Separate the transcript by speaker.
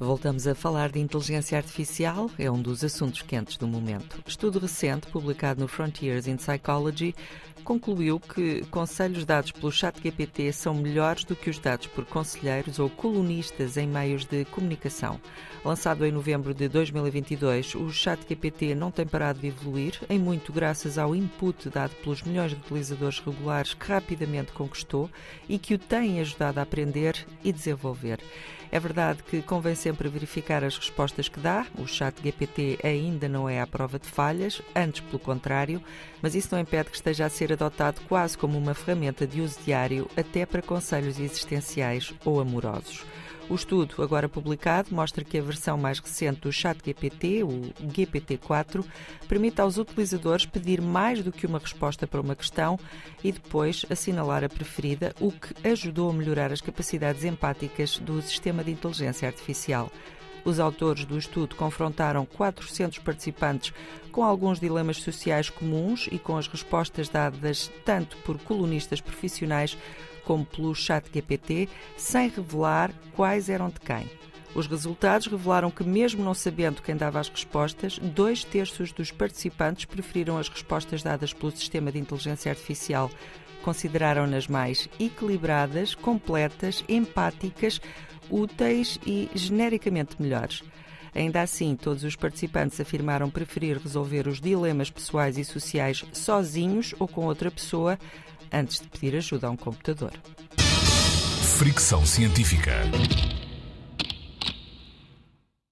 Speaker 1: Voltamos a falar de inteligência artificial, é um dos assuntos quentes do momento. Estudo recente, publicado no Frontiers in Psychology, concluiu que conselhos dados pelo ChatGPT são melhores do que os dados por conselheiros ou colunistas em meios de comunicação. Lançado em novembro de 2022, o ChatGPT não tem parado de evoluir, em muito graças ao input dado pelos milhões de utilizadores regulares que rapidamente conquistou e que o têm ajudado a aprender e desenvolver. É verdade que convém sempre verificar as respostas que dá, o chat GPT ainda não é à prova de falhas, antes pelo contrário, mas isso não impede que esteja a ser adotado quase como uma ferramenta de uso diário, até para conselhos existenciais ou amorosos. O estudo, agora publicado, mostra que a versão mais recente do ChatGPT, o GPT-4, permite aos utilizadores pedir mais do que uma resposta para uma questão e depois assinalar a preferida, o que ajudou a melhorar as capacidades empáticas do sistema de inteligência artificial. Os autores do estudo confrontaram 400 participantes com alguns dilemas sociais comuns e com as respostas dadas tanto por colunistas profissionais como pelo chat GPT, sem revelar quais eram de quem. Os resultados revelaram que, mesmo não sabendo quem dava as respostas, dois terços dos participantes preferiram as respostas dadas pelo sistema de inteligência artificial. Consideraram-nas mais equilibradas, completas, empáticas, úteis e genericamente melhores. Ainda assim, todos os participantes afirmaram preferir resolver os dilemas pessoais e sociais sozinhos ou com outra pessoa antes de pedir ajuda a um computador.
Speaker 2: Fricção científica.